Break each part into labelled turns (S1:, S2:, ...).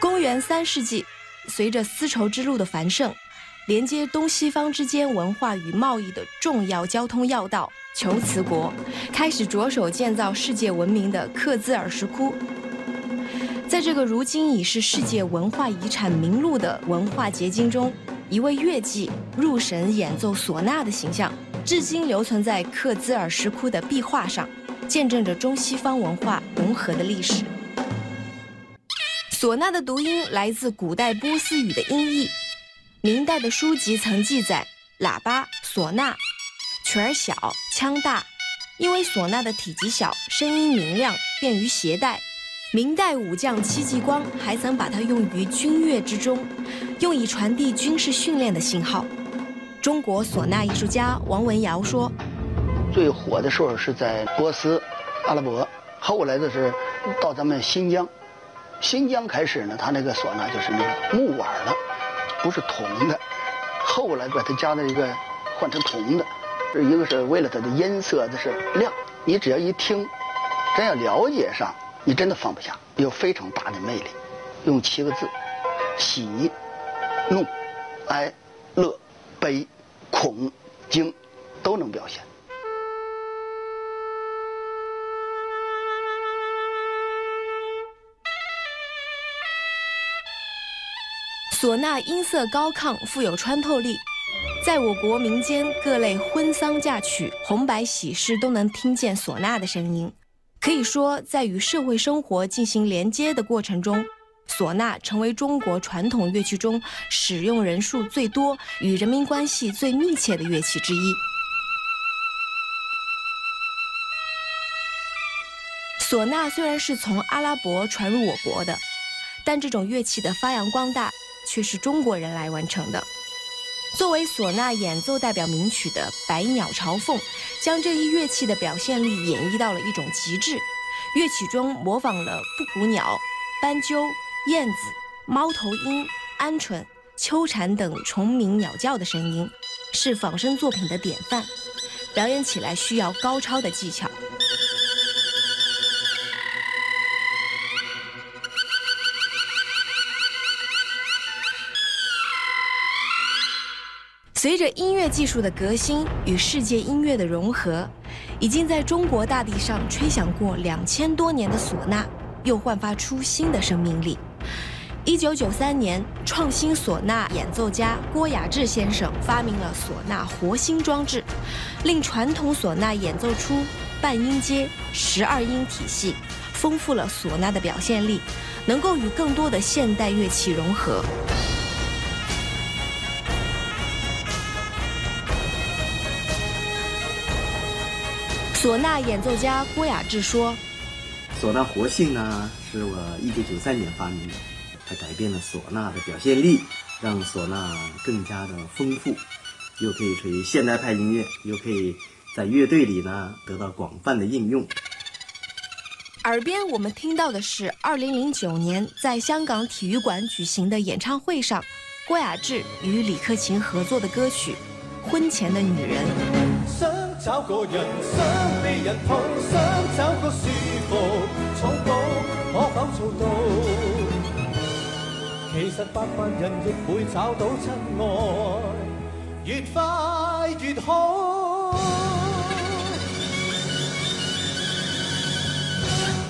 S1: 公元三世纪，随着丝绸之路的繁盛，连接东西方之间文化与贸易的重要交通要道——求瓷国，开始着手建造世界闻名的克孜尔石窟。在这个如今已是世界文化遗产名录的文化结晶中，一位乐伎入神演奏唢呐的形象，至今留存在克孜尔石窟的壁画上，见证着中西方文化融合的历史。唢呐的读音来自古代波斯语的音译，明代的书籍曾记载：喇叭、唢呐，曲儿小，腔大，因为唢呐的体积小，声音明亮，便于携带。明代武将戚继光还曾把它用于军乐之中，用以传递军事训练的信号。中国唢呐艺术家王文尧说：“
S2: 最火的时候是在波斯、阿拉伯，后来的是到咱们新疆。新疆开始呢，它那个唢呐就是那个木碗的，不是铜的。后来把它加了一个换成铜的，这一个是为了它的音色的是亮，你只要一听，真要了解上。”你真的放不下，有非常大的魅力。用七个字：喜、怒、哀、乐、悲、恐、惊，都能表现。
S1: 唢呐音色高亢，富有穿透力，在我国民间各类婚丧嫁娶、红白喜事都能听见唢呐的声音。可以说，在与社会生活进行连接的过程中，唢呐成为中国传统乐器中使用人数最多、与人民关系最密切的乐器之一。唢呐虽然是从阿拉伯传入我国的，但这种乐器的发扬光大却是中国人来完成的。作为唢呐演奏代表名曲的《百鸟朝凤》，将这一乐器的表现力演绎到了一种极致。乐曲中模仿了布谷鸟、斑鸠、燕子、猫头鹰、鹌鹑、秋蝉等虫鸣鸟叫的声音，是仿生作品的典范。表演起来需要高超的技巧。随着音乐技术的革新与世界音乐的融合，已经在中国大地上吹响过两千多年的唢呐，又焕发出新的生命力。一九九三年，创新唢呐演奏家郭雅志先生发明了唢呐活心装置，令传统唢呐演奏出半音阶、十二音体系，丰富了唢呐的表现力，能够与更多的现代乐器融合。唢呐演奏家郭雅志说：“
S3: 唢呐活性呢，是我一九九三年发明的，它改变了唢呐的表现力，让唢呐更加的丰富，又可以吹现代派音乐，又可以在乐队里呢得到广泛的应用。”
S1: 耳边我们听到的是二零零九年在香港体育馆举行的演唱会上，郭雅志与李克勤合作的歌曲《婚前的女人》。找个人，想被人抱，想找个舒服草稿，可否做到？其实百万人亦会找到真爱，越快越好。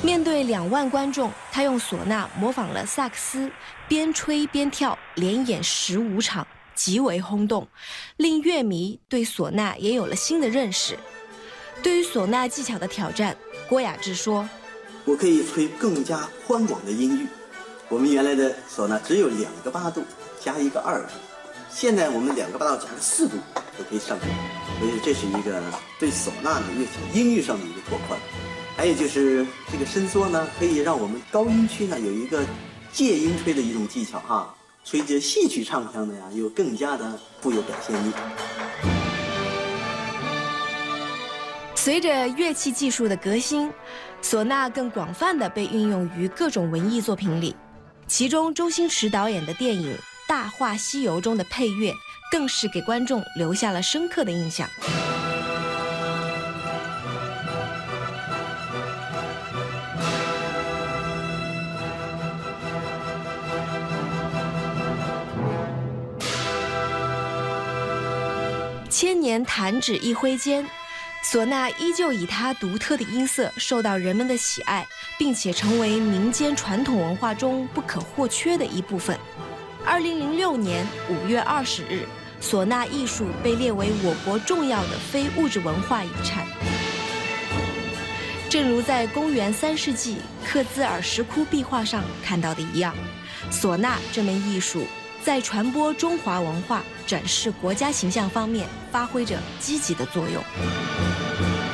S1: 面对两万观众，他用唢呐模仿了萨克斯，边吹边跳，连演十五场。极为轰动，令乐迷对唢呐也有了新的认识。对于唢呐技巧的挑战，郭雅志说：“
S3: 我可以吹更加宽广的音域。我们原来的唢呐只有两个八度加一个二度，现在我们两个八度加个四度都可以上去。所以这是一个对唢呐的乐器音域上的一个拓宽。还有就是这个伸缩呢，可以让我们高音区呢有一个借音吹的一种技巧哈。”随着戏曲唱腔的呀，又更加的富有表现力。
S1: 随着乐器技术的革新，唢呐更广泛的被运用于各种文艺作品里，其中周星驰导演的电影《大话西游》中的配乐，更是给观众留下了深刻的印象。千年弹指一挥间，唢呐依旧以它独特的音色受到人们的喜爱，并且成为民间传统文化中不可或缺的一部分。二零零六年五月二十日，唢呐艺术被列为我国重要的非物质文化遗产。正如在公元三世纪克孜尔石窟壁画上看到的一样，唢呐这门艺术在传播中华文化、展示国家形象方面发挥着积极的作用。